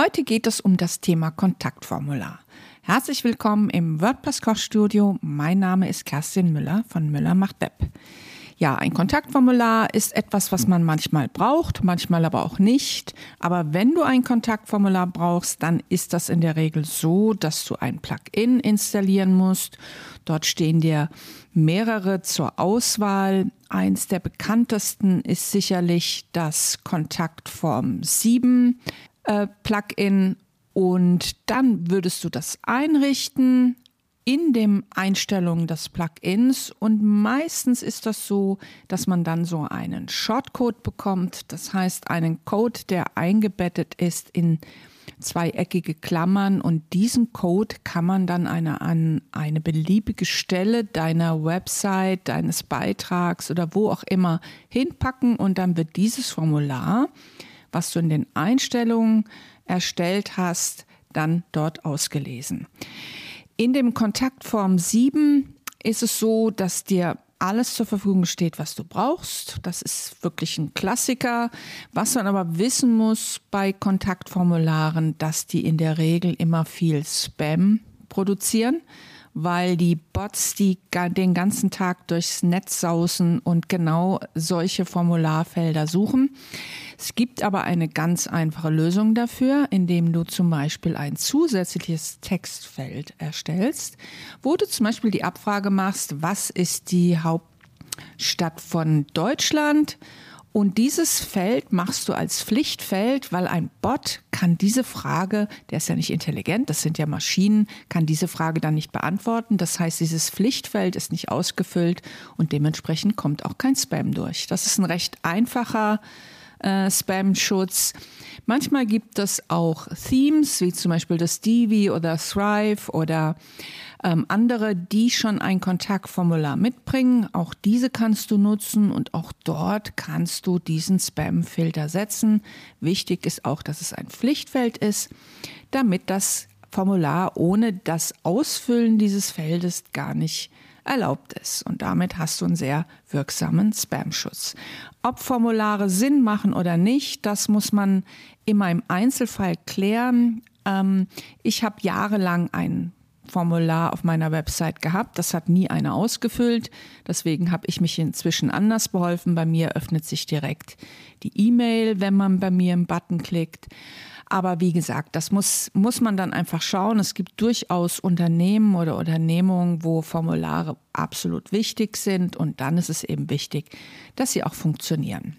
Heute geht es um das Thema Kontaktformular. Herzlich willkommen im WordPress Kochstudio. Mein Name ist Kerstin Müller von Müller macht Web. Ja, ein Kontaktformular ist etwas, was man manchmal braucht, manchmal aber auch nicht. Aber wenn du ein Kontaktformular brauchst, dann ist das in der Regel so, dass du ein Plugin installieren musst. Dort stehen dir mehrere zur Auswahl. Eins der bekanntesten ist sicherlich das Kontaktform 7 äh, Plugin. Und dann würdest du das einrichten, in den Einstellungen des Plugins und meistens ist das so, dass man dann so einen Shortcode bekommt, das heißt einen Code, der eingebettet ist in zweieckige Klammern und diesen Code kann man dann eine, an eine beliebige Stelle deiner Website, deines Beitrags oder wo auch immer hinpacken und dann wird dieses Formular, was du in den Einstellungen erstellt hast, dann dort ausgelesen. In dem Kontaktform 7 ist es so, dass dir alles zur Verfügung steht, was du brauchst. Das ist wirklich ein Klassiker. Was man aber wissen muss bei Kontaktformularen, dass die in der Regel immer viel Spam produzieren weil die Bots, die den ganzen Tag durchs Netz sausen und genau solche Formularfelder suchen. Es gibt aber eine ganz einfache Lösung dafür, indem du zum Beispiel ein zusätzliches Textfeld erstellst, wo du zum Beispiel die Abfrage machst, was ist die Hauptstadt von Deutschland? Und dieses Feld machst du als Pflichtfeld, weil ein Bot kann diese Frage, der ist ja nicht intelligent, das sind ja Maschinen, kann diese Frage dann nicht beantworten. Das heißt, dieses Pflichtfeld ist nicht ausgefüllt und dementsprechend kommt auch kein Spam durch. Das ist ein recht einfacher äh, Spam-Schutz. Manchmal gibt es auch Themes, wie zum Beispiel das Divi oder Thrive oder ähm, andere, die schon ein Kontaktformular mitbringen. Auch diese kannst du nutzen und auch dort kannst du diesen Spam-Filter setzen. Wichtig ist auch, dass es ein Pflichtfeld ist, damit das Formular ohne das Ausfüllen dieses Feldes gar nicht erlaubt ist. Und damit hast du einen sehr wirksamen Spam-Schutz. Ob Formulare Sinn machen oder nicht, das muss man immer im Einzelfall klären. Ähm, ich habe jahrelang ein Formular auf meiner Website gehabt. Das hat nie einer ausgefüllt. Deswegen habe ich mich inzwischen anders beholfen. Bei mir öffnet sich direkt die E-Mail, wenn man bei mir im Button klickt. Aber wie gesagt, das muss, muss man dann einfach schauen. Es gibt durchaus Unternehmen oder Unternehmungen, wo Formulare absolut wichtig sind und dann ist es eben wichtig, dass sie auch funktionieren.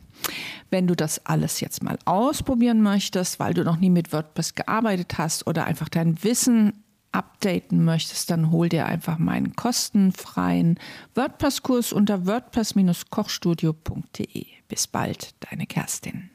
Wenn du das alles jetzt mal ausprobieren möchtest, weil du noch nie mit WordPress gearbeitet hast oder einfach dein Wissen updaten möchtest, dann hol dir einfach meinen kostenfreien WordPress-Kurs unter wordpress-kochstudio.de. Bis bald, deine Kerstin.